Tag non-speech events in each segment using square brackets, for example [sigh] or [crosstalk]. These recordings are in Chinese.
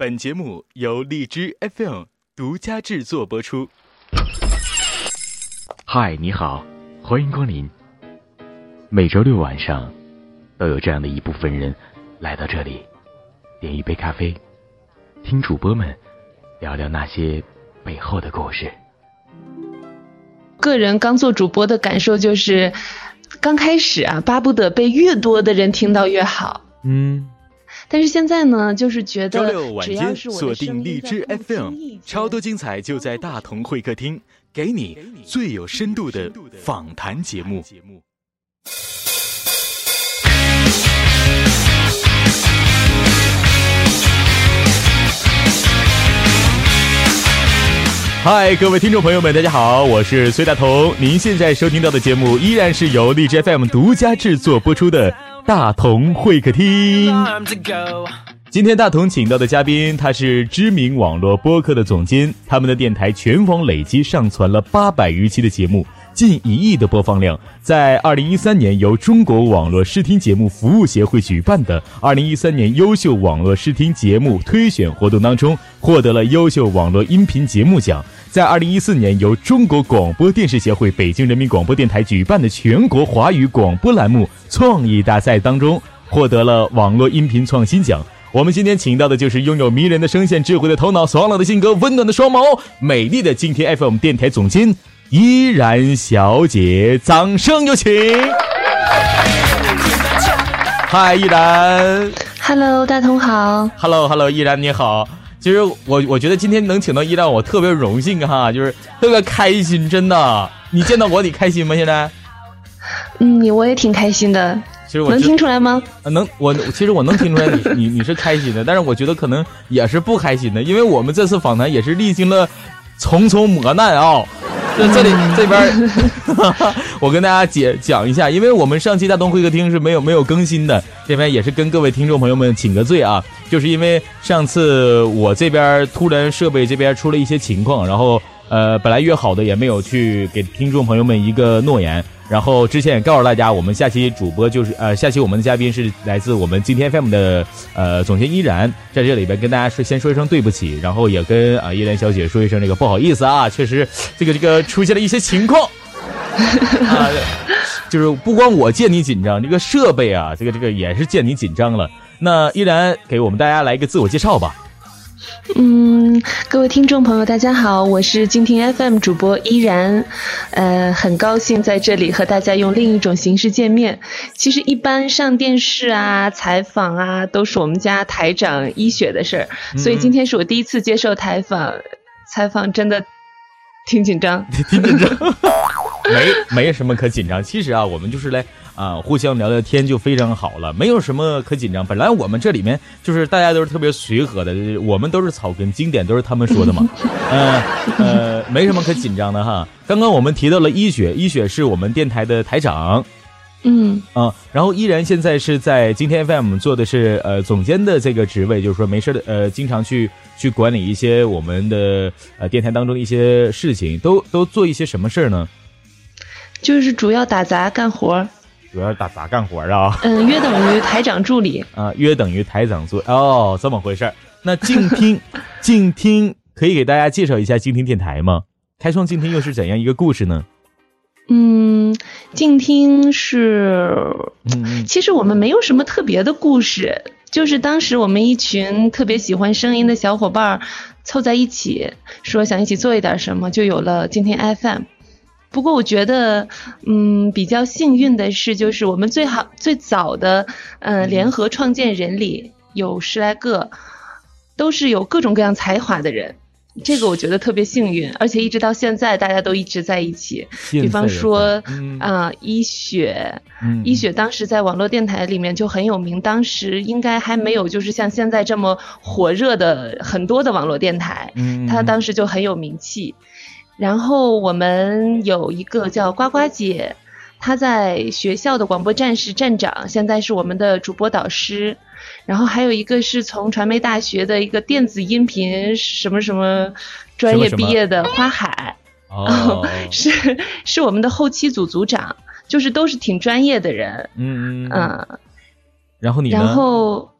本节目由荔枝 FM 独家制作播出。嗨，你好，欢迎光临。每周六晚上，都有这样的一部分人来到这里，点一杯咖啡，听主播们聊聊那些背后的故事。个人刚做主播的感受就是，刚开始啊，巴不得被越多的人听到越好。嗯。但是现在呢，就是觉得，周六晚间锁定荔枝 FM，超多精彩就在大同会客厅，给你最有深度的访谈节目。嗨，各位听众朋友们，大家好，我是崔大同。您现在收听到的节目依然是由荔枝 FM 独家制作播出的。大同会客厅，今天大同请到的嘉宾，他是知名网络播客的总监，他们的电台全网累计上传了八百余期的节目，近一亿的播放量。在二零一三年由中国网络视听节目服务协会举办的二零一三年优秀网络视听节目推选活动当中，获得了优秀网络音频节目奖。在二零一四年由中国广播电视协会北京人民广播电台举办的全国华语广播栏目创意大赛当中，获得了网络音频创新奖。我们今天请到的就是拥有迷人的声线、智慧的头脑、爽朗的性格、温暖的双眸、美丽的今天 FM 电台总监依然小姐，掌声有请！嗨，依然，Hello，大同好，Hello，Hello，依然你好。其实我我觉得今天能请到一亮，我特别荣幸哈，就是特别开心，真的。你见到我你开心吗？现在？嗯，我也挺开心的。其实我能听出来吗？能，我其实我能听出来你你你是开心的，但是我觉得可能也是不开心的，因为我们这次访谈也是历经了重重磨难啊。这这里这边，[laughs] 我跟大家解讲一下，因为我们上期大东会客厅是没有没有更新的，这边也是跟各位听众朋友们请个罪啊，就是因为上次我这边突然设备这边出了一些情况，然后呃本来约好的也没有去给听众朋友们一个诺言。然后之前也告诉大家，我们下期主播就是呃，下期我们的嘉宾是来自我们今天 FM 的呃总监依然，在这里边跟大家说先说一声对不起，然后也跟啊依然小姐说一声这个不好意思啊，确实这个这个出现了一些情况，[laughs] 啊，就是不光我见你紧张，这个设备啊，这个这个也是见你紧张了。那依然给我们大家来一个自我介绍吧。嗯，各位听众朋友，大家好，我是静听 FM 主播依然，呃，很高兴在这里和大家用另一种形式见面。其实一般上电视啊、采访啊，都是我们家台长一雪的事儿，所以今天是我第一次接受采访，采访真的挺紧张，[laughs] 挺紧张，没没什么可紧张。其实啊，我们就是来。啊，互相聊聊天就非常好了，没有什么可紧张。本来我们这里面就是大家都是特别随和的，我们都是草根，经典都是他们说的嘛。[laughs] 呃呃，没什么可紧张的哈。刚刚我们提到了医雪，医雪是我们电台的台长，嗯啊，然后依然现在是在今天 FM 做的是呃总监的这个职位，就是说没事的呃，经常去去管理一些我们的呃电台当中一些事情，都都做一些什么事儿呢？就是主要打杂干活。主要打杂干活啊？嗯，约等于台长助理啊，约等于台长助哦，这么回事儿。那静听，[laughs] 静听可以给大家介绍一下静听电台吗？开创静听又是怎样一个故事呢？嗯，静听是，其实我们没有什么特别的故事，就是当时我们一群特别喜欢声音的小伙伴凑在一起，说想一起做一点什么，就有了静听 FM。不过我觉得，嗯，比较幸运的是，就是我们最好最早的，呃，联合创建人里有十来个，都是有各种各样才华的人，这个我觉得特别幸运，而且一直到现在大家都一直在一起。比方说，啊，一雪，一雪当时在网络电台里面就很有名，当时应该还没有就是像现在这么火热的很多的网络电台，他当时就很有名气。然后我们有一个叫呱呱姐，她在学校的广播站是站长，现在是我们的主播导师。然后还有一个是从传媒大学的一个电子音频什么什么专业毕业的花海，[laughs] 哦，[laughs] 是是我们的后期组组长，就是都是挺专业的人。嗯嗯。然后你然后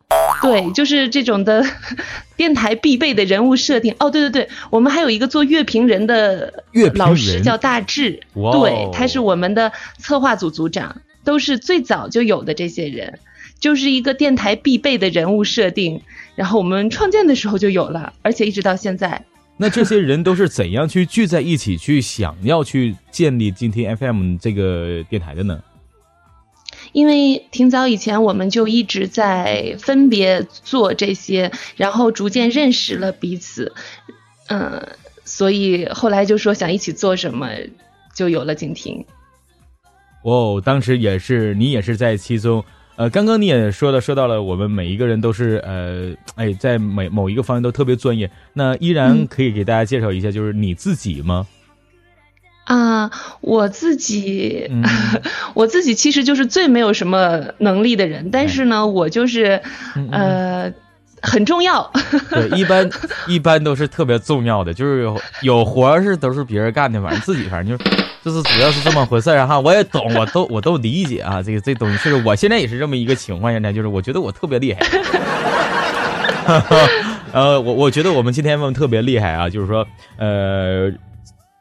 对，就是这种的 [laughs] 电台必备的人物设定。哦，对对对，我们还有一个做乐评人的老师叫大志，对，他是我们的策划组组长，都是最早就有的这些人，就是一个电台必备的人物设定。然后我们创建的时候就有了，而且一直到现在。那这些人都是怎样去聚在一起，去想要去建立今天 FM 这个电台的呢？因为挺早以前我们就一直在分别做这些，然后逐渐认识了彼此，嗯，所以后来就说想一起做什么，就有了景婷。哦，当时也是你也是在其中，呃，刚刚你也说了，说到了我们每一个人都是呃，哎，在每某一个方面都特别专业。那依然可以给大家介绍一下，就是你自己吗？啊，我自己，[laughs] 我自己其实就是最没有什么能力的人，但是呢，我就是呃很重要。对，一般一般都是特别重要的，就是有有活是都是别人干的，反正自己反正就是就是主要是这么回事儿哈。我也懂，我都我都理解啊，这个这东西是我现在也是这么一个情况，现在就是我觉得我特别厉害。[laughs] 呃，我我觉得我们今天问特别厉害啊，就是说呃。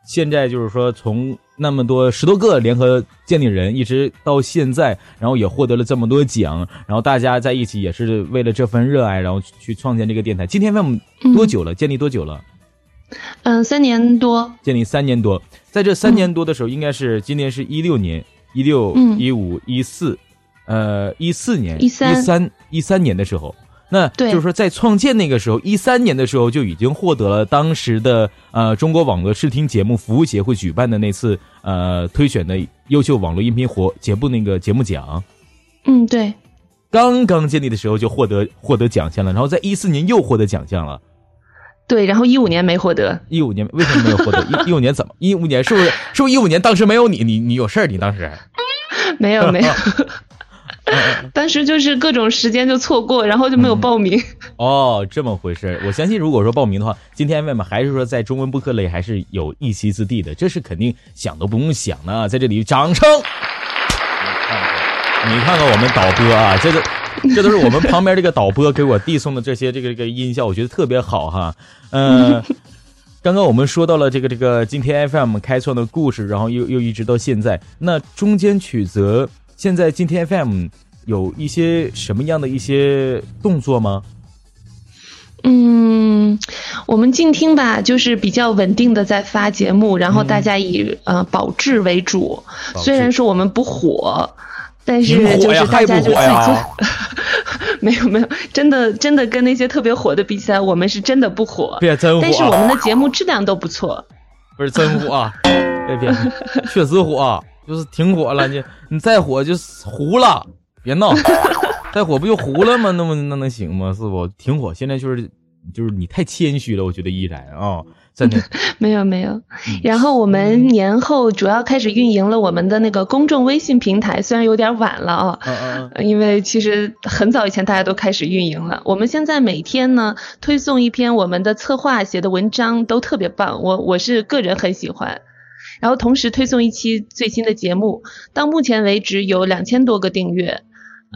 现在就是说，从那么多十多个联合鉴定人，一直到现在，然后也获得了这么多奖，然后大家在一起也是为了这份热爱，然后去创建这个电台。今天我们多久了？建立多久了？嗯，三年多。建立三年多，在这三年多的时候，应该是今年是一六年，一六、一五、一四，呃，一四年、一三、一三年的时候。那就是说，在创建那个时候，一三年的时候就已经获得了当时的呃中国网络视听节目服务协会举办的那次呃推选的优秀网络音频活节目那个节目奖。嗯，对。刚刚建立的时候就获得获得奖项了，然后在一四年又获得奖项了。对，然后一五年没获得。一五年为什么没有获得？一一五年怎么？一五年是不是是不是一五年当时没有你？你你有事儿？你当时？没 [laughs] 有没有。[laughs] 当时就是各种时间就错过，然后就没有报名。哦，这么回事。我相信，如果说报名的话，今天外面还是说在中文播客类还是有一席之地的，这是肯定想都不用想的。在这里，掌声！你看看我们导播啊，这个这都是我们旁边这个导播给我递送的这些这个这个音效，我觉得特别好哈。嗯，[laughs] 刚刚我们说到了这个这个今天 FM 开创的故事，然后又又一直到现在，那中间曲折。现在今天 FM 有一些什么样的一些动作吗？嗯，我们静听吧，就是比较稳定的在发节目，然后大家以呃保质为主。虽然说我们不火，但是就是大家就自己做。[laughs] 没有没有，真的真的跟那些特别火的比起来，我们是真的不火。别真火。但是我们的节目质量都不错。不是真火啊！别别，确实火。就是挺火了，你你再火就糊了，[laughs] 别闹，再火不就糊了吗？那么那能行吗？是不？挺火，现在就是就是你太谦虚了，我觉得依然啊，真的 [laughs] 没有没有。然后我们年后主要开始运营了我们的那个公众微信平台，虽然有点晚了啊，嗯嗯，因为其实很早以前大家都开始运营了。我们现在每天呢推送一篇我们的策划写的文章，都特别棒，我我是个人很喜欢。然后同时推送一期最新的节目，到目前为止有两千多个订阅，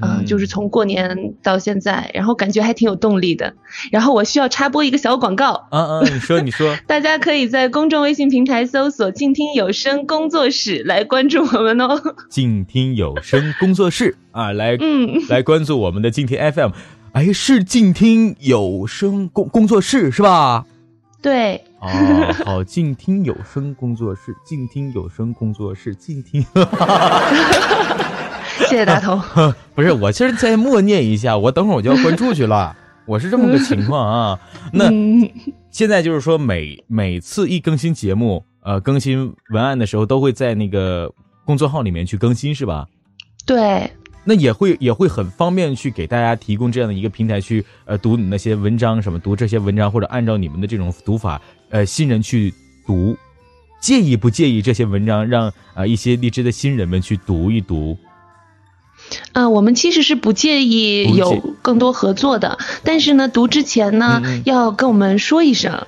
嗯，就是从过年到现在，然后感觉还挺有动力的。然后我需要插播一个小广告，嗯嗯，你说你说，[laughs] 大家可以在公众微信平台搜索“静听有声工作室”来关注我们哦。静听有声工作室啊，来嗯，来关注我们的静听 FM，哎，是静听有声工工作室是吧？对，哦，好，静听有声工作室，静听有声工作室，静听。[laughs] 谢谢大头。[laughs] 不是，我其实再默念一下，我等会儿我就要关注去了。[laughs] 我是这么个情况啊。那现在就是说，每每次一更新节目，呃，更新文案的时候，都会在那个公众号里面去更新，是吧？对。那也会也会很方便去给大家提供这样的一个平台去呃读你那些文章什么读这些文章或者按照你们的这种读法呃新人去读，介意不介意这些文章让啊一些荔枝的新人们去读一读？啊，我们其实是不介意有更多合作的，但是呢读之前呢要跟我们说一声，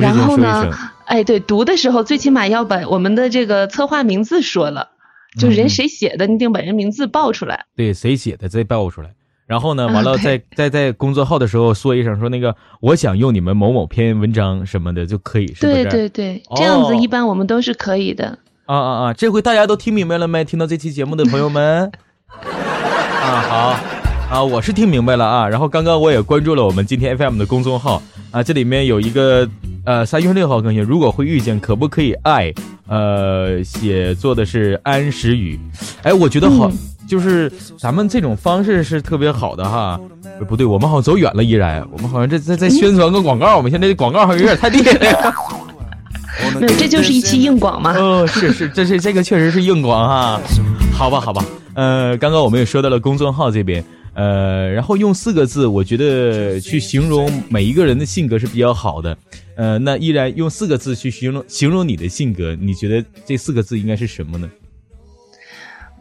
然后呢哎对读的时候最起码要把我们的这个策划名字说了。就是人谁写的，你得把人名字报出来。对，谁写的再报出来。然后呢，完了在在在工作号的时候说一声，说那个我想用你们某某篇文章什么的就可以，是不是？对对对，这样子一般我们都是可以的。啊啊啊！这回大家都听明白了没？听到这期节目的朋友们，[laughs] 啊好，啊我是听明白了啊。然后刚刚我也关注了我们今天 FM 的公众号啊，这里面有一个呃三月六号更新，如果会遇见，可不可以爱？呃，写作的是安时雨，哎，我觉得好。就是咱们这种方式是特别好的哈，不对，我们好像走远了，依然，我们好像这在在宣传个广告，我们现在这广告好像有点太厉害了。没有，这就是一期硬广嘛。[laughs] 哦，是是，这是这个确实是硬广哈。好吧，好吧，呃，刚刚我们也说到了公众号这边，呃，然后用四个字，我觉得去形容每一个人的性格是比较好的。呃，那依然用四个字去形容形容你的性格，你觉得这四个字应该是什么呢？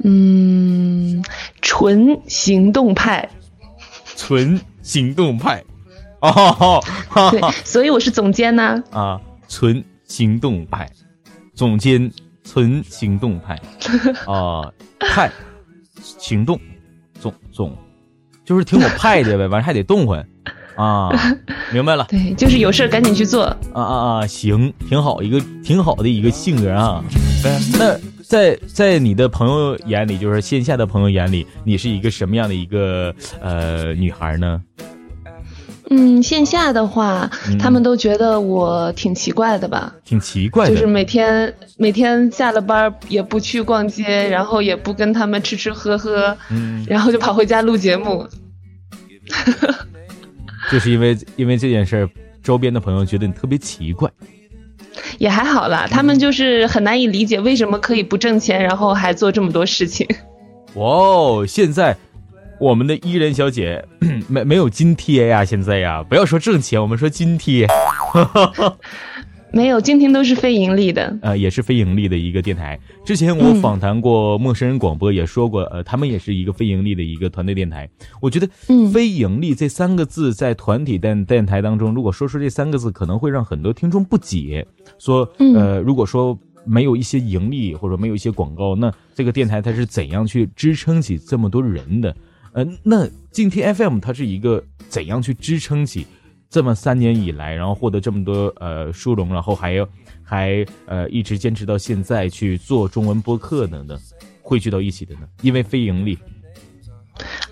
嗯，纯行动派，纯行动派，哦，对，所以我是总监呢。啊，纯行动派，总监，纯行动派，啊，[laughs] 派，行动，总总，就是挺我派的呗，完还得动换，啊，[laughs] 明白了。对，就是有事赶紧去做。啊啊啊，行，挺好，一个挺好的一个性格啊。那。在在你的朋友眼里，就是线下的朋友眼里，你是一个什么样的一个呃女孩呢？嗯，线下的话，他们都觉得我挺奇怪的吧？挺奇怪的，就是每天每天下了班也不去逛街，然后也不跟他们吃吃喝喝，嗯，然后就跑回家录节目。[laughs] 就是因为因为这件事儿，周边的朋友觉得你特别奇怪。也还好啦，他们就是很难以理解为什么可以不挣钱，然后还做这么多事情。哇哦，现在我们的伊人小姐 [clears throat] 没没有津贴呀？现在呀，不要说挣钱，我们说津贴。[laughs] 没有，今天都是非盈利的，呃，也是非盈利的一个电台。之前我访谈过陌生人广播，也说过，呃，他们也是一个非盈利的一个团队电台。我觉得，非盈利这三个字在团体电电台当中，如果说出这三个字，可能会让很多听众不解。说，呃，如果说没有一些盈利，或者没有一些广告，那这个电台它是怎样去支撑起这么多人的？呃，那今天 FM 它是一个怎样去支撑起？这么三年以来，然后获得这么多呃殊荣，然后还要还呃一直坚持到现在去做中文播客的呢，汇聚到一起的呢？因为非盈利。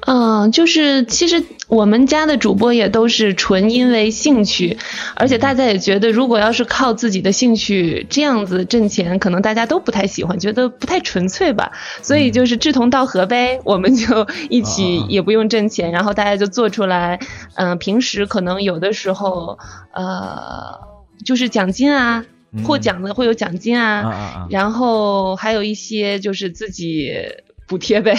嗯，就是其实我们家的主播也都是纯因为兴趣，而且大家也觉得，如果要是靠自己的兴趣这样子挣钱，可能大家都不太喜欢，觉得不太纯粹吧。所以就是志同道合呗，我们就 [laughs] 一起也不用挣钱，然后大家就做出来。嗯，平时可能有的时候，呃，就是奖金啊，获奖的会有奖金啊，然后还有一些就是自己补贴呗。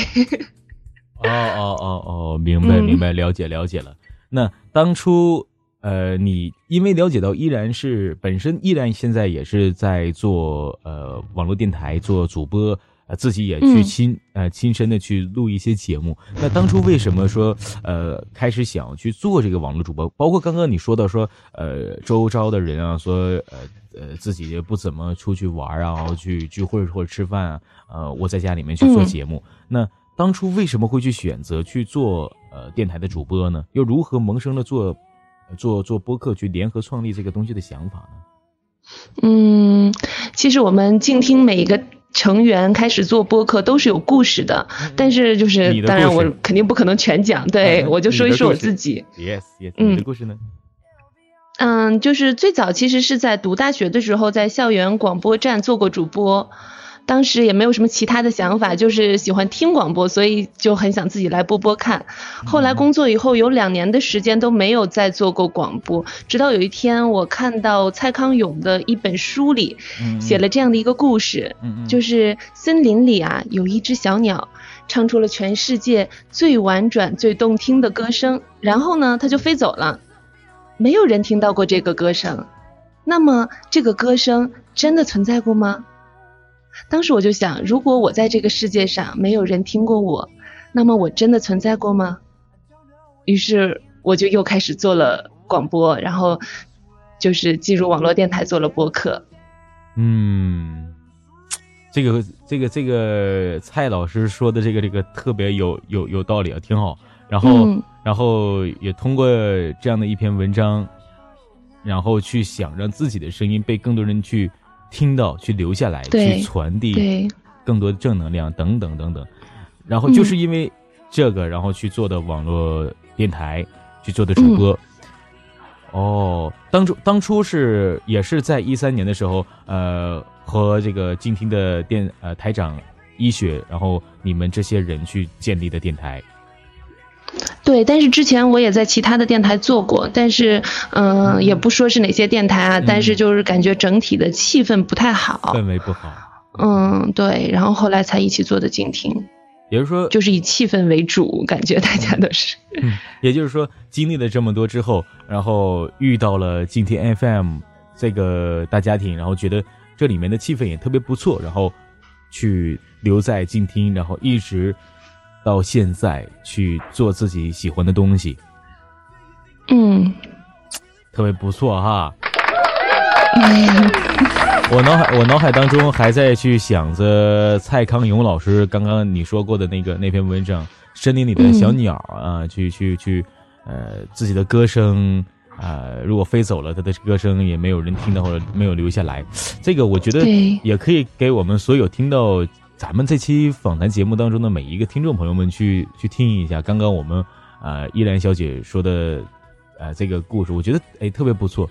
哦哦哦哦，明白明白，了解了解了。那当初，呃，你因为了解到依然是本身依然现在也是在做呃网络电台做主播，呃自己也去亲呃亲身的去录一些节目。那当初为什么说呃开始想去做这个网络主播？包括刚刚你说到说呃周遭的人啊，说呃呃自己也不怎么出去玩啊，去聚会或者吃饭啊，呃我在家里面去做节目。那当初为什么会去选择去做呃电台的主播呢？又如何萌生了做做做播客去联合创立这个东西的想法呢？嗯，其实我们静听每一个成员开始做播客都是有故事的，但是就是当然我肯定不可能全讲，对 [laughs] 我就说一说我自己。Yes，Yes，你的故事呢？嗯，就是最早其实是在读大学的时候，在校园广播站做过主播。当时也没有什么其他的想法，就是喜欢听广播，所以就很想自己来播播看。后来工作以后有两年的时间都没有再做过广播，直到有一天我看到蔡康永的一本书里写了这样的一个故事，就是森林里啊有一只小鸟，唱出了全世界最婉转、最动听的歌声，然后呢它就飞走了，没有人听到过这个歌声。那么这个歌声真的存在过吗？当时我就想，如果我在这个世界上没有人听过我，那么我真的存在过吗？于是我就又开始做了广播，然后就是进入网络电台做了播客。嗯，这个这个这个蔡老师说的这个这个特别有有有道理啊，挺好。然后然后也通过这样的一篇文章，然后去想让自己的声音被更多人去听到，去留下来，去传递更多的正能量等等等等。然后就是因为这个，然后去做的网络电台，去做的主播。哦，当初当初是也是在一三年的时候，呃，和这个静听的电呃台长一雪，然后你们这些人去建立的电台。对，但是之前我也在其他的电台做过，但是嗯，也不说是哪些电台啊，但是就是感觉整体的气氛不太好，氛围不好。嗯，对，然后后来才一起做的静听。也就是说，就是以气氛为主，感觉大家都是。嗯，也就是说，经历了这么多之后，然后遇到了静听 FM 这个大家庭，然后觉得这里面的气氛也特别不错，然后去留在静听，然后一直到现在去做自己喜欢的东西。嗯，特别不错哈。我脑海，我脑海当中还在去想着蔡康永老师刚刚你说过的那个那篇文章，森林里的小鸟啊，去去去，呃，自己的歌声啊，如果飞走了，他的歌声也没有人听到或者没有留下来，这个我觉得也可以给我们所有听到咱们这期访谈节目当中的每一个听众朋友们去去听一下，刚刚我们啊依兰小姐说的呃这个故事，我觉得哎特别不错。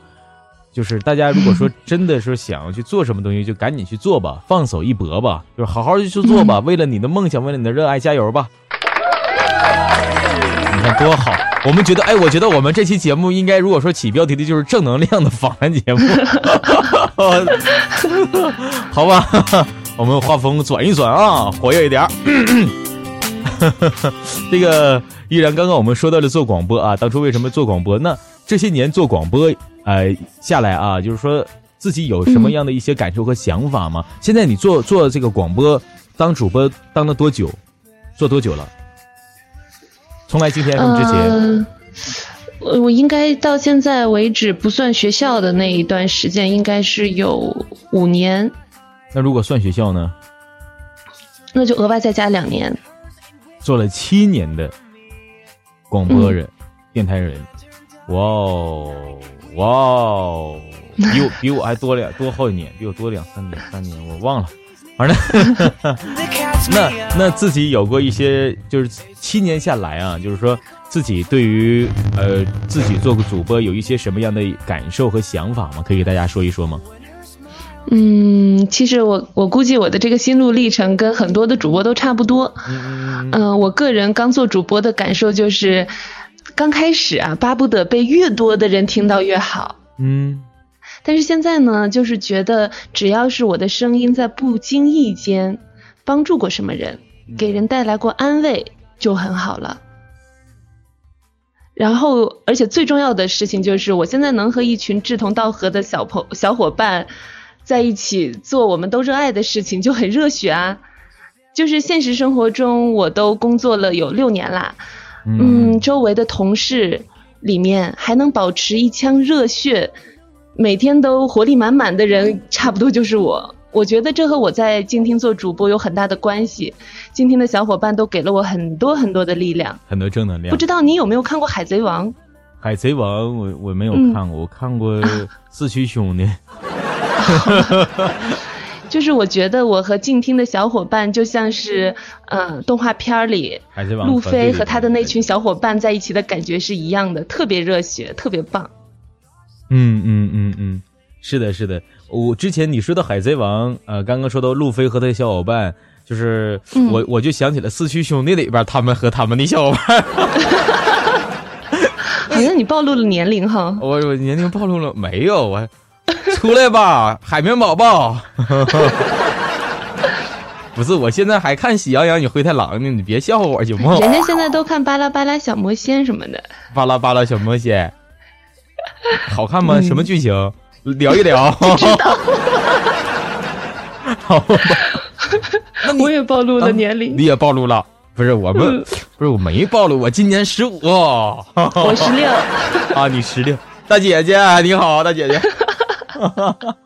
就是大家如果说真的是想要去做什么东西，就赶紧去做吧，放手一搏吧，就是好好去去做吧，[laughs] 为了你的梦想，为了你的热爱，加油吧！你看多好，我们觉得，哎，我觉得我们这期节目应该，如果说起标题的就是正能量的访谈节目，[laughs] 好吧，我们画风转一转啊，活跃一点。[clears throat] 这个依然，刚刚我们说到了做广播啊，当初为什么做广播？那这些年做广播。呃，下来啊，就是说自己有什么样的一些感受和想法吗？现在你做做这个广播，当主播当了多久？做多久了？从来今天之前，我我应该到现在为止不算学校的那一段时间，应该是有五年。那如果算学校呢？那就额外再加两年。做了七年的广播人、电台人，哇哦！哇哦，比我 [laughs] 比我还多两多好几年，比我多两三年三年，我忘了。反正 [laughs] 那那自己有过一些，就是七年下来啊，就是说自己对于呃自己做个主播有一些什么样的感受和想法吗？可以给大家说一说吗？嗯，其实我我估计我的这个心路历程跟很多的主播都差不多。嗯，我个人刚做主播的感受就是。刚开始啊，巴不得被越多的人听到越好。嗯，但是现在呢，就是觉得只要是我的声音在不经意间帮助过什么人，给人带来过安慰，就很好了。然后，而且最重要的事情就是，我现在能和一群志同道合的小朋小伙伴在一起做我们都热爱的事情，就很热血啊。就是现实生活中，我都工作了有六年啦。嗯，周围的同事里面还能保持一腔热血，每天都活力满满的人，差不多就是我。我觉得这和我在静听做主播有很大的关系。静听的小伙伴都给了我很多很多的力量，很多正能量。不知道你有没有看过《海贼王》？海贼王，我我没有看过，我看过四驱兄弟。[laughs] 就是我觉得我和静听的小伙伴就像是，嗯，动画片里路飞和他的那群小伙伴在一起的感觉是一样的，特别热血，特别棒。嗯嗯嗯嗯，是的，是的。我之前你说的海贼王，呃，刚刚说到路飞和他的小伙伴，就是我我就想起了四驱兄弟里边他们和他们的小伙伴。[laughs] 好像你暴露了年龄哈。[laughs] 我我年龄暴露了没有我。[laughs] 出来吧，海绵宝宝！[laughs] 不是，我现在还看《喜羊羊与灰太狼》呢，你别笑话我行吗？人家现在都看《巴拉巴拉小魔仙》什么的。巴拉巴拉小魔仙，好看吗？什么剧情？聊一聊。[laughs] 好吧。我也暴露了年龄。你也暴露了？不是我们，不是我没暴露，我今年十五。我十六。啊，你十六。大姐姐，你好，大姐姐。[laughs]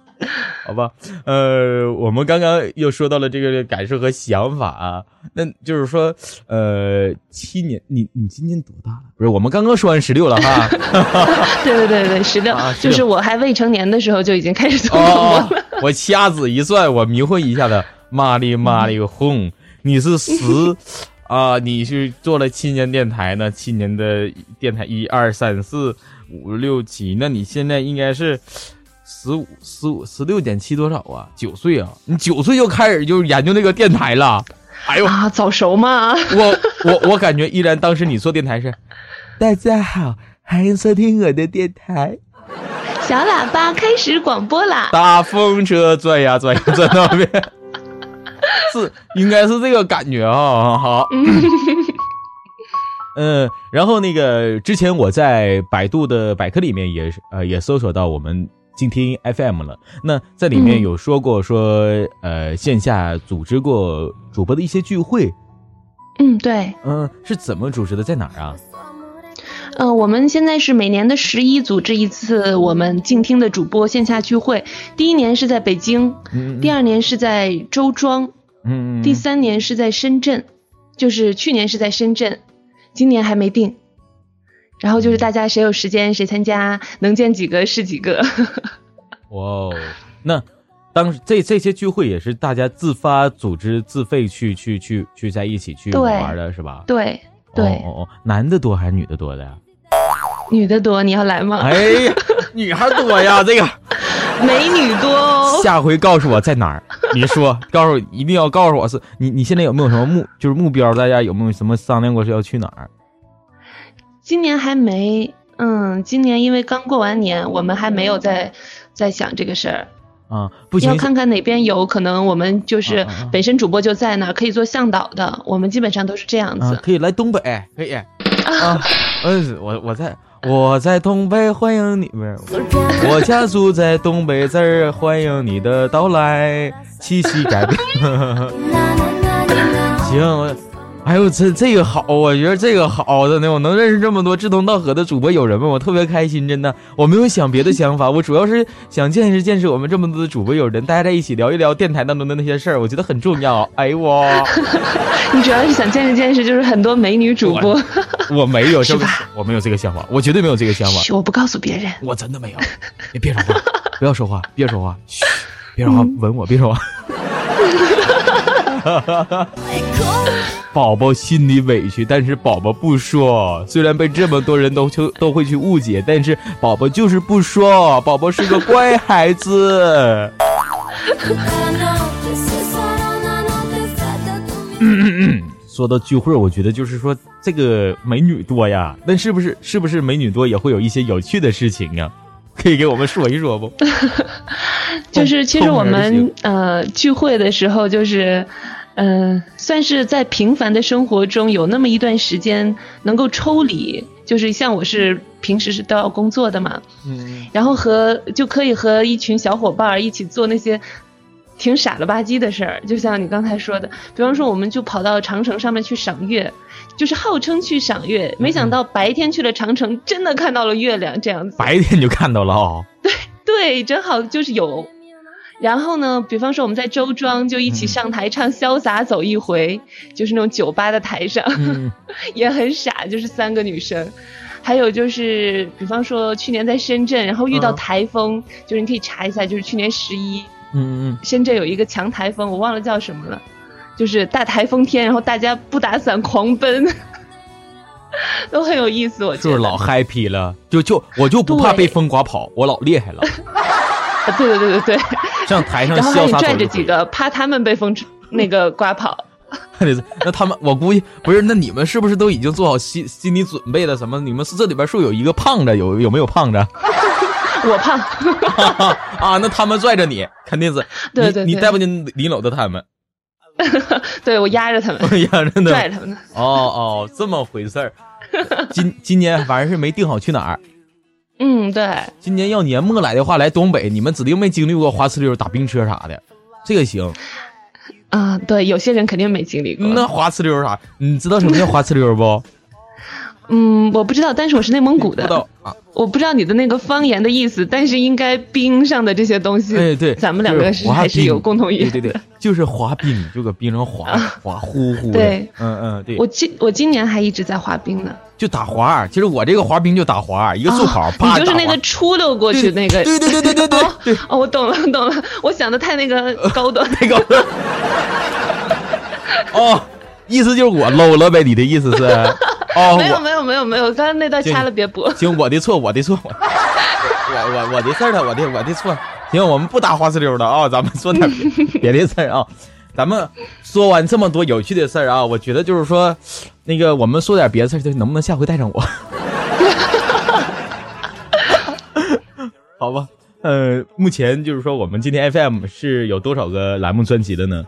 好吧，呃，我们刚刚又说到了这个感受和想法啊，那就是说，呃，七年，你你今年多大了？不是，我们刚刚说完十六了哈。[laughs] 对对对对，十六，就是我还未成年的时候就已经开始做。我掐指一算，我迷混一下子，妈的妈的个轰！你是十啊？你是做了七年电台呢？七年的电台，一二三四五六七，那你现在应该是。十五十五十六点七多少啊？九岁啊！你九岁就开始就研究那个电台了？哎呦啊，早熟嘛！我我我感觉依然当时你做电台是，大家好，欢迎收听我的电台。小喇叭开始广播啦！大风车转呀转呀转到边，[laughs] 是应该是这个感觉啊！好，[laughs] 嗯，然后那个之前我在百度的百科里面也是呃也搜索到我们。静听 FM 了，那在里面有说过说，呃，线下组织过主播的一些聚会。嗯，对。嗯，是怎么组织的？在哪儿啊？嗯，我们现在是每年的十一组织一次我们静听的主播线下聚会。第一年是在北京，第二年是在周庄，嗯，第三年是在深圳，就是去年是在深圳，今年还没定。然后就是大家谁有时间谁参加，能见几个是几个。[laughs] 哇哦，那当时这这些聚会也是大家自发组织自费去去去去在一起去玩的是吧？对对。哦哦，男的多还是女的多的呀？女的多，你要来吗？哎呀，女孩多呀，这个 [laughs] 美女多哦。下回告诉我在哪儿，你说，告诉一定要告诉我是你你现在有没有什么目就是目标？大家有没有什么商量过是要去哪儿？今年还没，嗯，今年因为刚过完年，我们还没有在在想这个事儿。啊，不行，要看看哪边有可能，我们就是本身主播就在那儿，可以做向导的。我们基本上都是这样子。可以来东北，可以。啊，嗯，我我在我在东北欢迎你们，我家住在东北这儿，欢迎你的到来，七夕改变。[laughs] 行。哎呦，这这个好，我觉得这个好的呢，我能认识这么多志同道合的主播友人们，我特别开心，真的。我没有想别的想法，我主要是想见识见识我们这么多的主播友人，大家在一起聊一聊电台当中的那些事儿，我觉得很重要。[laughs] 哎呦我，你主要是想见识见识，就是很多美女主播。我没有，是吧？我没有这个想法，我绝对没有这个想法。我不告诉别人，我真的没有。你别说话，不要说话，别说话，嘘，别说话，吻我，别说话。[laughs] 宝宝心里委屈，但是宝宝不说。虽然被这么多人都就 [laughs] 都会去误解，但是宝宝就是不说。宝宝是个乖孩子。[laughs] 说到聚会，我觉得就是说这个美女多呀，那是不是是不是美女多也会有一些有趣的事情啊？可以给我们说一说不？[laughs] 就是其实我们呃聚会的时候就是。嗯，算是在平凡的生活中有那么一段时间能够抽离，就是像我是平时是都要工作的嘛，嗯，然后和就可以和一群小伙伴一起做那些挺傻了吧唧的事儿，就像你刚才说的，比方说我们就跑到长城上面去赏月，就是号称去赏月，没想到白天去了长城，真的看到了月亮这样子，白天就看到了哦，[laughs] 对对，正好就是有。然后呢，比方说我们在周庄就一起上台唱《潇洒走一回》，就是那种酒吧的台上，[laughs] 也很傻，就是三个女生。还有就是，比方说去年在深圳，然后遇到台风，就是你可以查一下，就是去年十一，嗯嗯，深圳有一个强台风，我忘了叫什么了，就是大台风天，然后大家不打伞狂奔，都很有意思。我觉得就是老 happy 了，就就我就不怕被风刮跑，我老厉害了。[laughs] 对对对对对。像台上然后还拽着几个，怕他们被风那个刮跑。[laughs] 那他们，我估计不是。那你们是不是都已经做好心心理准备了？什么？你们是这里边是有一个胖子，有有没有胖子？[laughs] 我胖。啊，那他们拽着你，肯定是。对对。你带不进李搂着他们。[laughs] 对，我压着他们。[laughs] 压着呢。拽他们。哦哦，这么回事儿。[laughs] 今今年反正是没定好去哪儿。嗯，对，今年要年末来的话，来东北，你们指定没经历过滑呲溜、打冰车啥的，这个行。啊，对，有些人肯定没经历过。那滑呲溜啥？你知道什么叫滑呲溜不？嗯，我不知道，但是我是内蒙古的。我不知道你的那个方言的意思，但是应该冰上的这些东西，哎对，咱们两个是还是有共同语言。对对对，就是滑冰，就搁冰上滑 [laughs] 滑呼呼的。对，嗯嗯，对。我今我今年还一直在滑冰呢。就打滑，其实我这个滑冰就打滑，一个速跑，你就是那个出溜过去那个。对对对对对对。[laughs] 哦，我懂了懂了，我想的太那个高端 [laughs] 太高端。哦，意思就是我 low 了呗？你的意思是？哦，没有没有没有没有，刚刚那段掐了别播。行，我的错，我的错，[laughs] 我我我的事儿了，我的我的错。行，我们不打花石溜的啊，咱们说点别的事儿啊。[laughs] 咱们说完这么多有趣的事儿啊，我觉得就是说，那个我们说点别的事儿，能不能下回带上我？[laughs] 好吧，呃，目前就是说，我们今天 FM 是有多少个栏目专辑的呢？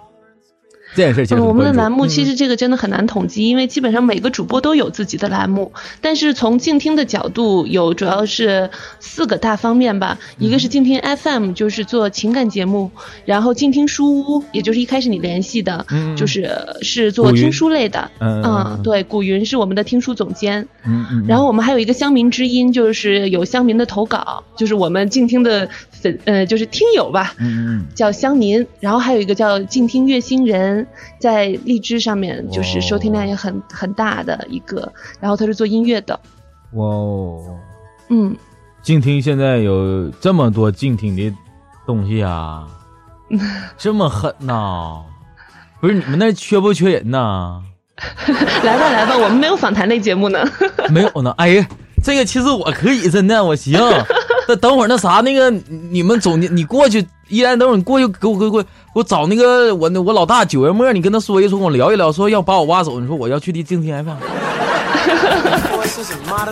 这件事情，我们的栏目其实这个真的很难统计，因为基本上每个主播都有自己的栏目。但是从静听的角度，有主要是四个大方面吧。一个是静听 FM，就是做情感节目；然后静听书屋，也就是一开始你联系的，就是是做听书类的。嗯，对，古云是我们的听书总监。嗯嗯。然后我们还有一个乡民之音，就是有乡民的投稿，就是我们静听的粉呃，就是听友吧。嗯嗯。叫乡民，然后还有一个叫静听月星人。在荔枝上面就是收听量也很很大的一个，然后他是做音乐的。哇哦，嗯，静听现在有这么多静听的东西啊，[laughs] 这么狠呐！不是你们那缺不缺人呐？[laughs] 来吧来吧，我们没有访谈类节目呢。没有呢，哎呀，这个其实我可以，真的我行。[laughs] 那等会儿那啥那个你们总你过去，依然等会儿你过去给我给我给我找那个我我老大九月末，你跟他说一说，跟我聊一聊，说要把我挖走。你说我要去的静听 FM，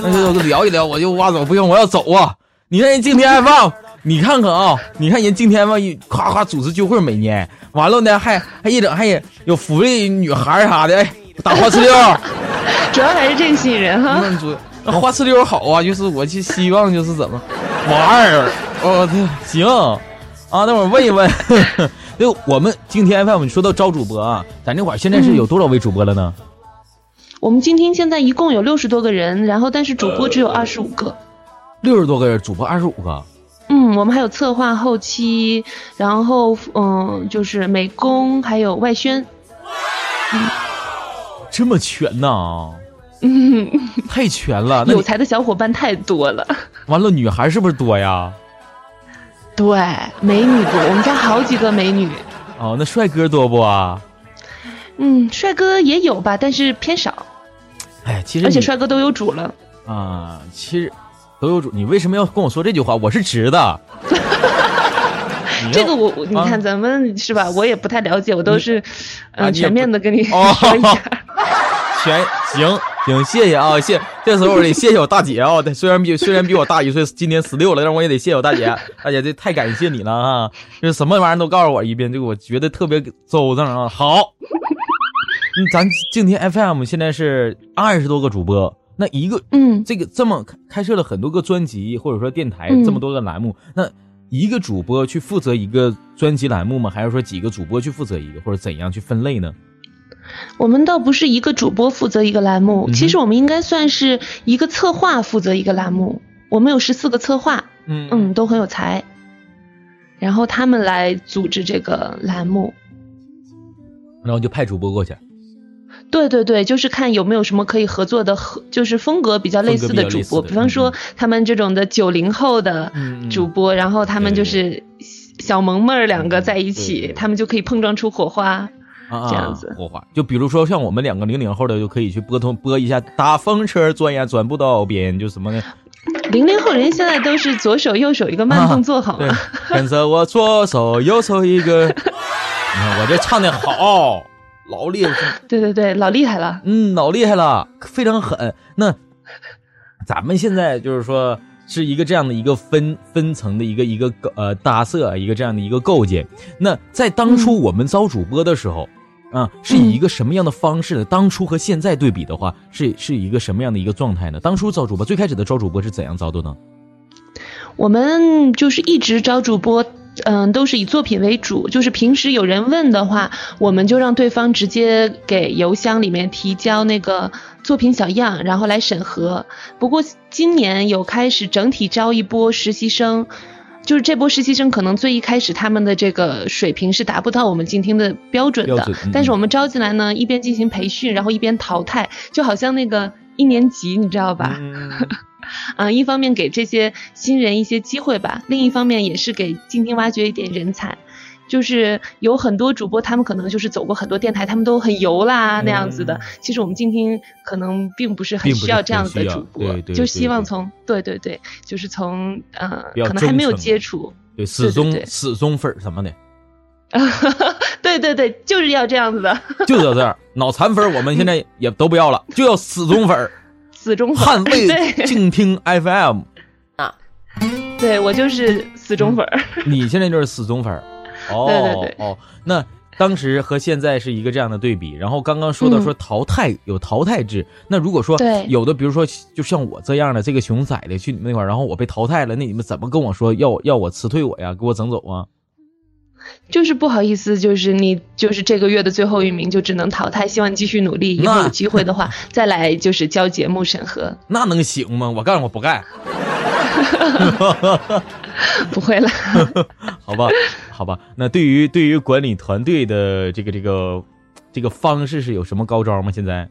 那就聊一聊，我就挖走，不行我要走啊！你看人静听 FM，你看看啊，你看人静听 FM 一夸夸组织聚会，每年完了呢还还一整还有福利女孩啥的，打花痴溜，[laughs] 主要还是这个吸引人哈。那花呲溜好啊，就是我就希望就是怎么。玩意儿，哦，行，啊，那会儿问一问，[laughs] 就我们今天 FM 说到招主播啊，咱这块儿现在是有多少位主播了呢？我们今天现在一共有六十多个人，然后但是主播只有二十五个。六十多个人，主播二十五个。嗯，我们还有策划、后期，然后嗯，就是美工，还有外宣。这么全呐？嗯，太全了，有才的小伙伴太多了。完了，女孩是不是多呀？对，美女多，我们家好几个美女。哦，那帅哥多不啊？嗯，帅哥也有吧，但是偏少。哎，其实而且帅哥都有主了。啊，其实都有主，你为什么要跟我说这句话？我是直的。[laughs] 这个我，你看咱们是吧？我也不太了解，我都是嗯全面的跟你说一下。[laughs] 全行行，谢谢啊，谢这时候得谢谢我大姐啊，虽然比虽然比我大一岁，今年十六了，但我也得谢谢我大姐，大姐这太感谢你了啊，就是什么玩意儿都告诉我一遍，这个我觉得特别周正啊。好，嗯，咱静听 FM 现在是二十多个主播，那一个嗯，这个这么开设了很多个专辑或者说电台这么多个栏目，那一个主播去负责一个专辑栏目吗？还是说几个主播去负责一个，或者怎样去分类呢？我们倒不是一个主播负责一个栏目，其实我们应该算是一个策划负责一个栏目。我们有十四个策划，嗯。嗯，都很有才，然后他们来组织这个栏目，然后就派主播过去。对对对，就是看有没有什么可以合作的，合就是风格比较类似的主播，比方说他们这种的九零后的主播，然后他们就是小萌萌两个在一起，他们就可以碰撞出火花。这样子火花，就比如说像我们两个零零后的，就可以去拨通拨一下大风车转呀转不到边，就什么呢？零零后人现在都是左手右手一个慢动作，好吗？跟着我左手右手一个，[laughs] 你看我这唱的好，老厉害。[laughs] 对对对，老厉害了。嗯，老厉害了，非常狠。那咱们现在就是说。是一个这样的一个分分层的一个一个呃搭设一个这样的一个构建。那在当初我们招主播的时候，啊，是以一个什么样的方式呢？当初和现在对比的话，是是一个什么样的一个状态呢？当初招主播最开始的招主播是怎样招的呢？我们就是一直招主播，嗯，都是以作品为主，就是平时有人问的话，我们就让对方直接给邮箱里面提交那个作品小样，然后来审核。不过今年有开始整体招一波实习生，就是这波实习生可能最一开始他们的这个水平是达不到我们静听的标准的，但是我们招进来呢，一边进行培训，然后一边淘汰，就好像那个一年级，你知道吧？啊，[laughs] 一方面给这些新人一些机会吧，另一方面也是给静听挖掘一点人才。就是有很多主播，他们可能就是走过很多电台，他们都很油啦那样子的。其实我们静听可能并不是很需要这样子的主播，就希望从对对对，就是从呃，可能还没有接触，对死忠死忠粉什么的。[laughs] 对对对，就是要这样子的，[laughs] 就是要这样。脑残粉我们现在也都不要了，[laughs] 就要死忠粉。死忠粉，捍卫静听 FM 啊！对我就是死忠粉你现在就是死忠粉哦，对对对哦。那当时和现在是一个这样的对比。然后刚刚说到说淘汰有淘汰制，那如果说有的，比如说就像我这样的这个熊崽的去你们那块儿，然后我被淘汰了，那你们怎么跟我说要要我辞退我呀？给我整走啊？就是不好意思，就是你就是这个月的最后一名，就只能淘汰。希望你继续努力，以后有机会的话 [laughs] 再来就是交节目审核。那能行吗？我干我不干。[laughs] 不会了。[laughs] 好吧，好吧。那对于对于管理团队的这个这个这个方式是有什么高招吗？现在？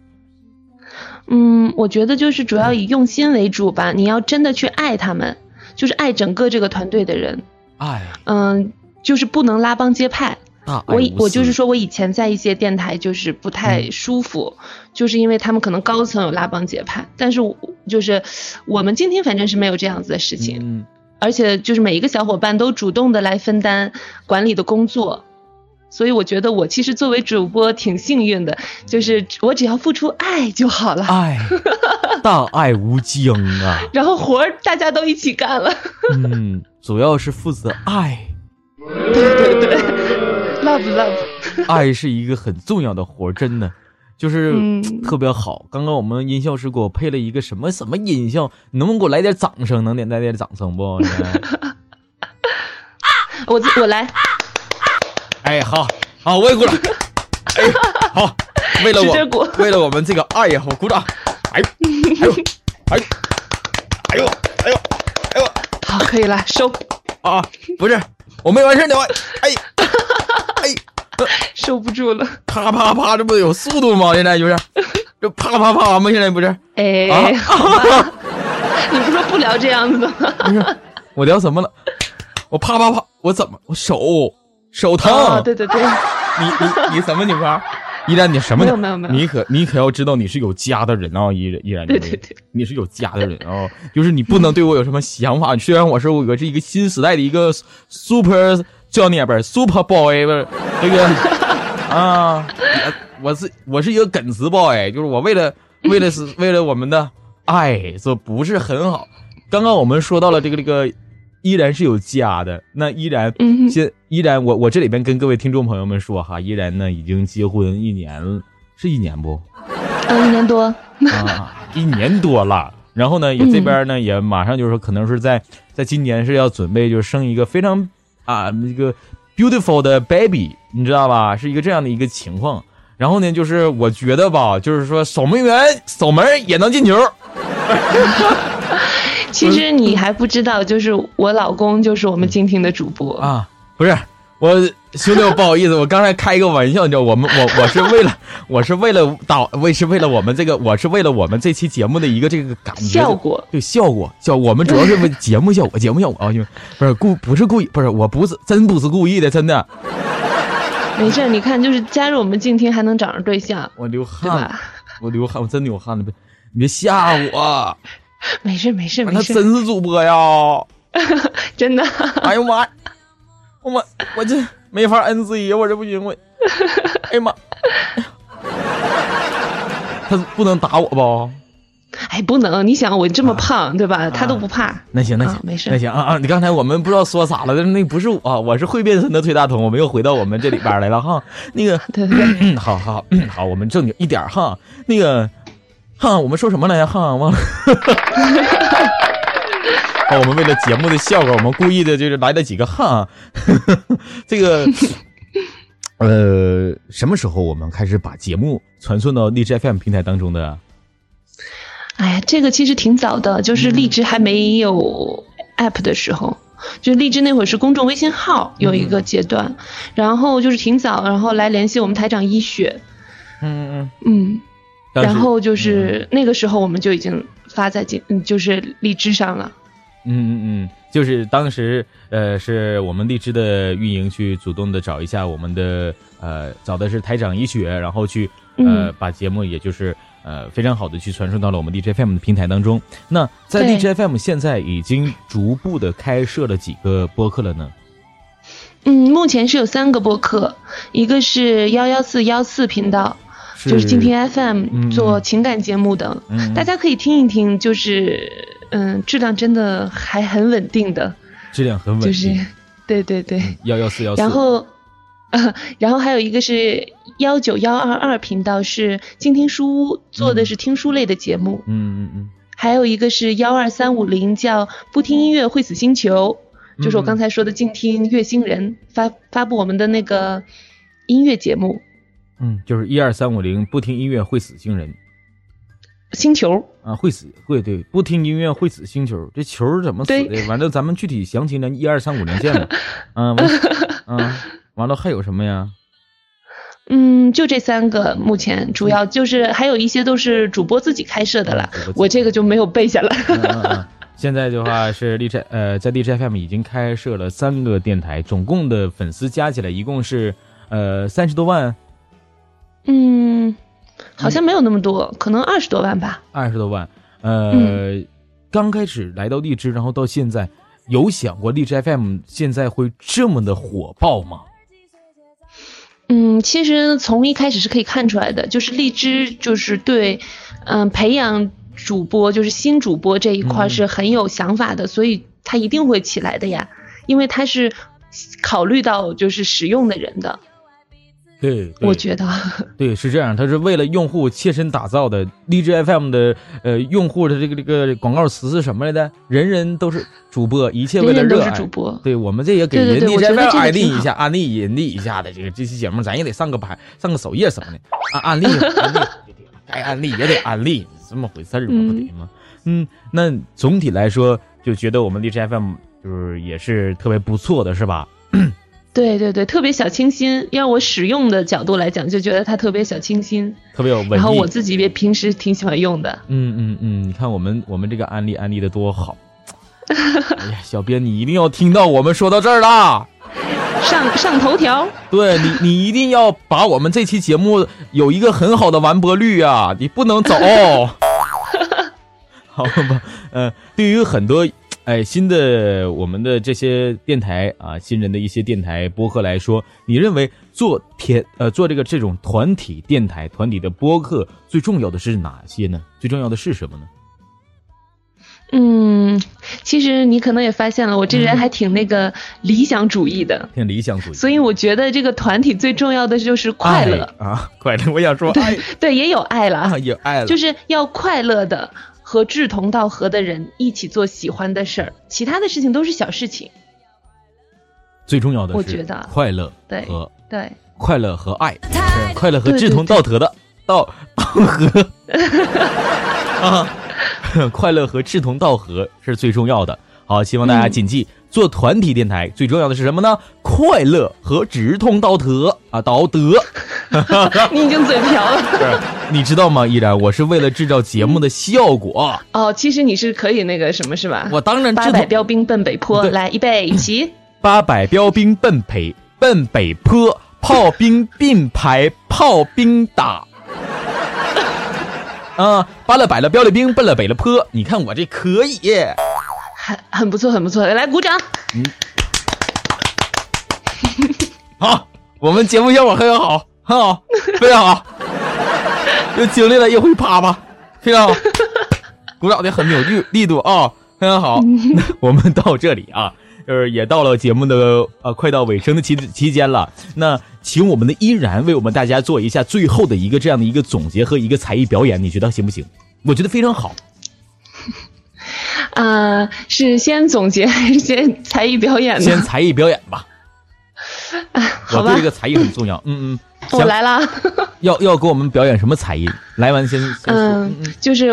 嗯，我觉得就是主要以用心为主吧。你要真的去爱他们，就是爱整个这个团队的人。爱。嗯。就是不能拉帮结派，我我就是说我以前在一些电台就是不太舒服，就是因为他们可能高层有拉帮结派，但是就是我们今天反正是没有这样子的事情，而且就是每一个小伙伴都主动的来分担管理的工作，所以我觉得我其实作为主播挺幸运的，就是我只要付出爱就好了，爱，[laughs] 大爱无疆啊，[laughs] 然后活儿大家都一起干了，嗯，主要是负责爱。[laughs] 对对对，love love，爱是一个很重要的活真的，就是特别好。刚刚我们音效师给我配了一个什么什么音效，能不能给我来点掌声？能点来点掌声不？[laughs] 我我来。哎，好好，我也鼓掌。哎，好，为了我，为了我们这个爱呀，我鼓掌。哎，哎呦，哎呦，哎呦，哎呦，哎呦，好，可以了，收。啊，不是。我没完事呢，我哎哎，[laughs] 受不住了！啪啪啪，这不有速度吗？现在就是，这啪啪啪吗？现在不是？哎，好吧，[laughs] 你不说不聊这样子的吗？不是，我聊什么了？我啪啪啪，我怎么？我手手疼？对对对，你你你什么情况？依然，你什么？没有没有没有。你可你可要知道，你是有家的人啊！依依然，对对对，你是有家的人啊！就是你不能对我有什么想法。虽然我是我是一个新时代的一个 super 教练本 super boy 不是那个 [laughs] 啊，我是我是一个耿直 boy，就是我为了为了是 [laughs] 为了我们的爱，说不是很好。刚刚我们说到了这个这个。依然是有家的，那依然，现依然，我我这里边跟各位听众朋友们说哈，依然呢已经结婚一年，是一年不？嗯，一年多啊，一年多了。然后呢，也这边呢也马上就是说，可能是在在今年是要准备就生一个非常啊那个 beautiful 的 baby，你知道吧？是一个这样的一个情况。然后呢，就是我觉得吧，就是说守门员守门也能进球。[laughs] 其实你还不知道，就是我老公就是我们今天的主播啊，不是我兄弟，我不好意思，我刚才开一个玩笑，你知道，我们我我是为了我是为了导，为是为了我们这个，我是为了我们这期节目的一个这个感觉效果，对效果效，我们主要是为 [laughs] 节目效果，节目效果啊，兄弟不是故不是故意，不是我不是真不是故意的，真的。[laughs] 没事，你看，就是加入我们静听还能找着对象，我流汗，我流汗，我真流汗了，别你别吓我。没事没事没事，他真是主播呀，[laughs] 真的。哎呦妈，我妈我这没法 N C 呀，我这不行我。[laughs] 哎呀妈，[laughs] 他不能打我吧？哎，不能！你想我这么胖，对吧？他都不怕。那行那行没事那行啊啊！你刚才我们不知道说啥了，但是那不是我，我是会变身的崔大同，我们又回到我们这里边来了哈。[laughs] 那个，对对对，好好好，我们正经一点哈。那个。哈，我们说什么来着？哈，忘了。[laughs] 我们为了节目的效果，我们故意的就是来了几个哈。[laughs] 这个，呃，什么时候我们开始把节目传送到荔枝 FM 平台当中的？哎呀，这个其实挺早的，就是荔枝还没有 app 的时候，就荔枝那会儿是公众微信号有一个阶段，然后就是挺早，然后来联系我们台长一雪，嗯嗯嗯，然后就是那个时候我们就已经发在进，嗯就是荔枝上了。嗯嗯嗯，就是当时呃，是我们荔枝的运营去主动的找一下我们的呃，找的是台长一雪，然后去呃嗯。把节目也就是呃非常好的去传送到了我们 DJ FM 的平台当中。那在对。DJ FM 现在已经逐步的开设了几个播客了呢？嗯，目前是有三个播客，一个是幺幺四幺四频道，就是静听 FM 嗯。做情感节目的，嗯。大家可以听一听，就是嗯，质量真的还很稳定的，质量很稳就是定，对对对。幺幺四幺四。然后，呃，[laughs] 然后还有一个是幺九幺二二频道，是静听书屋做的是听书类的节目，嗯嗯嗯。还有一个是幺二三五零叫不听音乐会死星球，就是我刚才说的静听月星人发发布我们的那个音乐节目。嗯，就是一二三五零，不听音乐会死星人星球。啊，会死会对，不听音乐会死星球，这球怎么死的？对完了，咱们具体详情咱，一二三五连线吧。[laughs] 嗯、完了，嗯、完了还有什么呀？嗯，就这三个，目前主要就是还有一些都是主播自己开设的了我这个就没有背下来。嗯嗯嗯。[laughs] 现在的话是荔枝呃，在荔枝 FM 已经开设了三个电台，总共的粉丝加起来一共是呃三十多万，嗯，好像没有那么多，可能二十多万吧。二十多万。呃，嗯刚开始来到荔枝，然后到现在，有想过荔枝 FM 现在会这么的火爆吗？嗯，其实从一开始是可以看出来的，就是荔枝就是对，嗯、培养主播，就是新主播这一块嗯是很有想法的，所以它一定会起来的呀，因为它是考虑到就是使用的人的，对，我觉得，[laughs] 对，是这样，它是为了用户切身打造的。荔枝 FM 的呃用户的这个这个广告词是什么来的？人人都是主播，一切为人人都是了热爱。主播。对我们这也给对对人荔枝 FM 安利一下，安利人利一下的这个这期节目，咱也得上个牌，上个首页什么的。啊，安利，安利，该安利也得安利，这么回事儿吗？不得吗？嗯，那总体来说，就觉得我们荔枝 FM 就是也是特别不错的，是吧？对对对，特别小清新。要我使用的角度来讲，就觉得它特别小清新。特别有文艺。然后我自己也平时挺喜欢用的。嗯嗯嗯，你看我们我们这个安利安利的多好。哎呀，小编你一定要听到我们说到这儿啦！上上头条，对你，你一定要把我们这期节目有一个很好的完播率啊！你不能走，[laughs] 好吧？呃，对于很多哎新的我们的这些电台啊，新人的一些电台播客来说，你认为做天呃做这个这种团体电台、团体的播客最重要的是哪些呢？最重要的是什么呢？嗯，其实你可能也发现了，我这人还挺那个理想主义的，挺理想主义，所以我觉得这个团体最重要的就是快乐。啊，[laughs] 快乐！我想说对对，也有爱了啊，，有爱了，就是要快乐的和志同道合的人一起做喜欢的事儿，其他的事情都是小事情。最重要的是我觉得快乐对和对，快乐和爱，快乐和志同道合的道道合 [laughs] 啊，[laughs] 快乐和志同道合是最重要的。好，希望大家嗯谨记，做团体电台最重要的是什么呢？快乐和志同道德啊，道德。[laughs] 你已经嘴瓢了。是，你知道吗？依然，我是为了制造节目的效果，哦，其实你是可以那个什么是吧？我当然八志同百标兵奔北坡，来预备起。[laughs] 八百标兵奔北奔北坡，炮兵并排炮兵打。[laughs] 啊，八了百了标了兵，奔了北了坡。你看我这可以，很很不错，很不错，来鼓掌。嗯 [laughs] 好，我们节目效果很好，很好，非常好。[laughs] 又经历了一回啪啪，非常好，鼓掌的很有力力度啊，非常好。那 [laughs] 我们到这里啊，就是也到了节目的呃快到尾声的期期间了。那请我们的依然为我们大家做一下最后的一个这样的一个总结和一个才艺表演，你觉得行不行？我觉得非常好。啊，是先总结还是先才艺表演呢？先才艺表演吧。啊，我对这。个才艺很重要。嗯嗯，我来了。要要给我们表演什么才艺？来完先。嗯，就是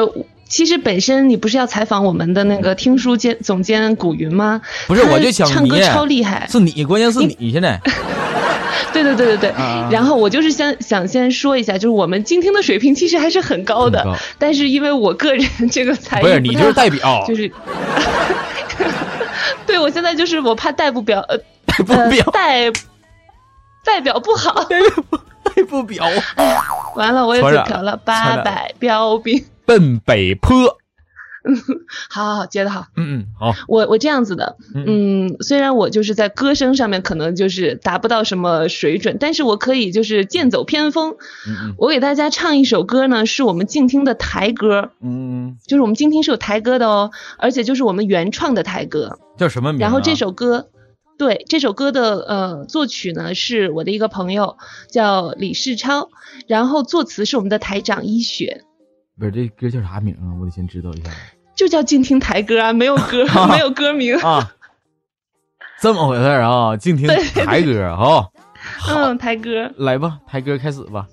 其实本身你不是要采访我们的那个听书监总监古云吗？不是，他我就想你唱歌超厉害。是你，关键是你现在。[laughs] 对对对对对。啊然后我就是想想先说一下，就是我们静听的水平其实还是很高的，高但是因为我个人这个才艺不是你就是代表 [laughs] 就是。[laughs] 对，我现在就是我怕代不表呃不呃表代代表不好，代不表完了我也传染嘴瓢了，传八染百标兵。奔北坡。嗯 [laughs] 好好好，接的好。嗯嗯，好。我我这样子的，嗯嗯，虽然我就是在歌声上面可能就是达不到什么水准，但是我可以就是剑走偏锋。嗯我给大家唱一首歌呢，是我们静听的台歌，嗯嗯，就是我们静听是有台歌的哦，而且就是我们原创的台歌。叫什么名啊？然后这首歌，对这首歌的呃作曲呢是我的一个朋友叫李世超，然后作词是我们的台长一雪，不是这歌叫啥名啊？我得先知道一下就叫静听台歌啊，没有歌 [laughs] 没有歌名。啊。[laughs] 这么回事啊？静听台歌啊。好，嗯，台歌来吧，台歌开始吧。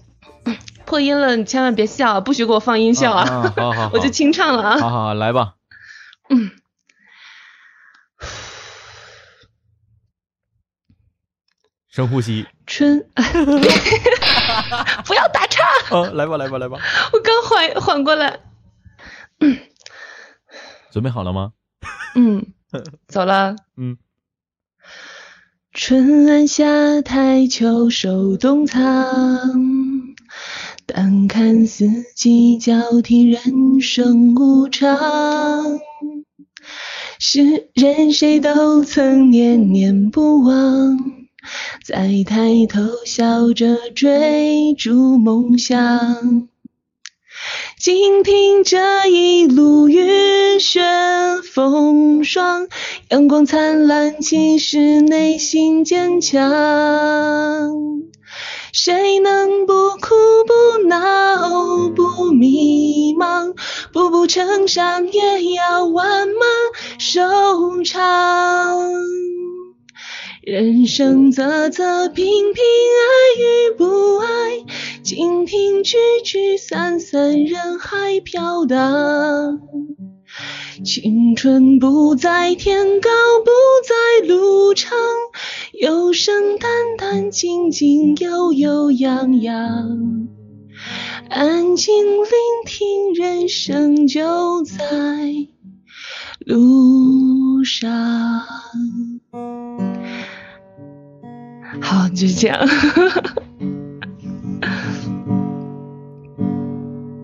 [laughs] 破音了，你千万别笑，不许给我放音效啊！啊好好好我就清唱了啊。好好来吧。嗯，深呼吸。春，[laughs] 不要打岔，啊，来吧来吧来吧。我刚缓缓过来。准备好了吗？嗯，走了。嗯。春安夏台秋收冬藏，但看四季交替，人生无常。世人谁都曾念念不忘，再抬头笑着追逐梦想。静听这一路雨雪风霜，阳光灿烂，其实内心坚强。谁能不哭不闹不迷茫？步步成长，也要完满收场。人生啧啧平平，爱与不爱，静听聚聚散散，人海飘荡。青春不在天高，不在路长，有声淡淡，静静悠悠扬扬。安静聆听，人生就在路上。好，就这样。[laughs]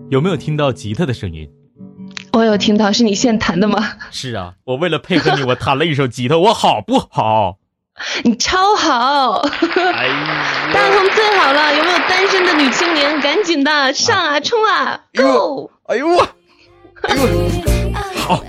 有没有听到吉他的声音？我有听到，是你现弹的吗？是啊，我为了配合你，我弹了一首吉他，我好不好？你超好，大同最好了！有没有单身的女青年？赶紧的上啊，冲啊，Go！哎呦我，哎呦，好，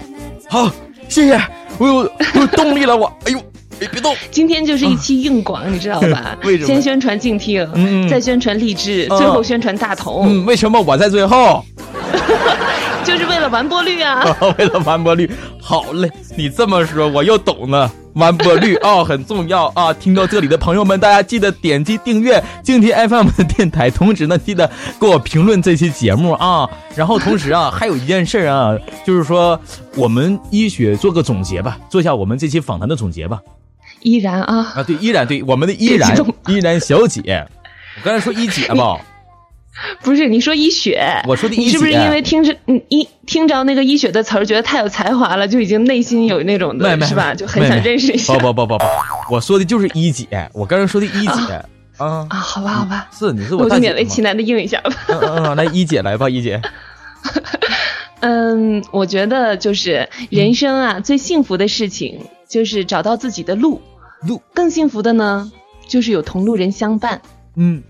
好，谢谢，我有我有动力了，我，哎呦，别别动，今天就是一期硬广，你知道吧？[laughs] 为什么先宣传静听，嗯再宣传励志，嗯最后宣传大同，嗯，为什么我在最后？[laughs] 就是为了完播率啊！[laughs] 为了完播率，好嘞，你这么说我又懂了。完播率啊、很重要啊！听到这里的朋友们，大家记得点击订阅静听 FM 的电台，同时呢，记得给我评论这期节目啊。然后同时啊，还有一件事啊，就是说我们医学做个总结吧，做一下我们这期访谈的总结吧。依然啊，啊，对，依然对，我们的依然依然小姐，[laughs] 我刚才说一姐吧，[laughs] 不是你说一雪，我说的一你是不是因为听着你一听着那个一雪的词儿，觉得太有才华了，就已经内心有那种的，是吧？就很想认识一下。不不不不不，我说的就是一姐，我刚才说的一姐。啊。啊，好吧，好吧，是你是我大姐嘛就勉为其难的应一下吧。嗯嗯嗯，来一姐来吧，一姐。[laughs] 嗯，我觉得就是人生啊，最幸福的事情就是找到自己的路，路更幸福的呢，就是有同路人相伴。嗯，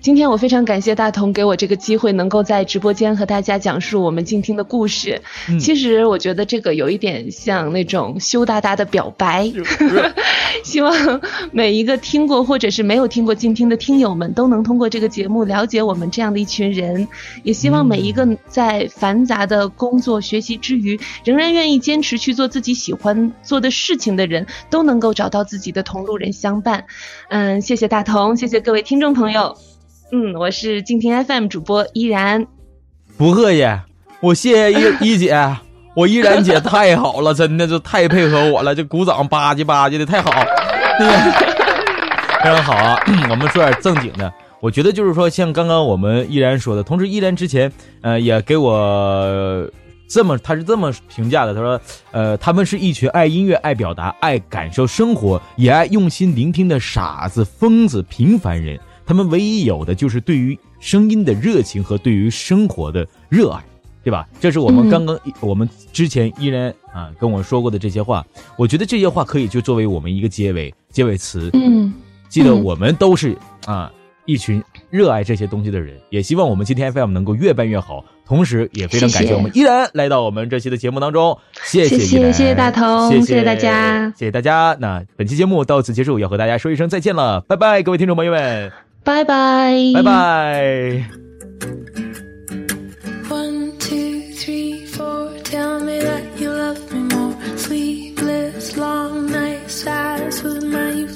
今天我非常感谢大同给我这个机会，能够在直播间和大家讲述我们静听的故事。嗯其实我觉得这个有一点像那种羞答答的表白，[laughs] 希望每一个听过或者是没有听过静听的听友们，都能通过这个节目了解我们这样的一群人。也希望每一个在繁杂的工作学习之余，仍然愿意坚持去做自己喜欢做的事情的人，都能够找到自己的同路人相伴。嗯，谢谢大同，谢谢各位听众朋友。嗯，我是静听 FM 主播依然。不客气，我谢谢依 [laughs] 依姐。我依然姐太好了，真的就太配合我了，这鼓掌吧唧吧唧的太好，[laughs] 非常好啊！[coughs] 我们说点正经的，我觉得就是说，像刚刚我们依然说的，同时依然之前呃也给我这么，他是这么评价的，他说呃他们是一群爱音乐、爱表达、爱感受生活，也爱用心聆听的傻子、疯子、平凡人，他们唯一有的就是对于声音的热情和对于生活的热爱。对吧？这是我们刚刚我们之前依然啊跟我说过的这些话，我觉得这些话可以就作为我们一个结尾结尾词。嗯，记得我们都是啊一群热爱这些东西的人，也希望我们今天 FM 能够越办越好。同时也非常感谢我们依然来到我们这期的节目当中，谢谢谢谢谢大同，谢谢大家，谢谢大家。那本期节目到此结束，要和大家说一声再见了，拜拜，各位听众朋友们，拜拜，拜拜。Tell me that you love me more. Sleepless, long nights, with my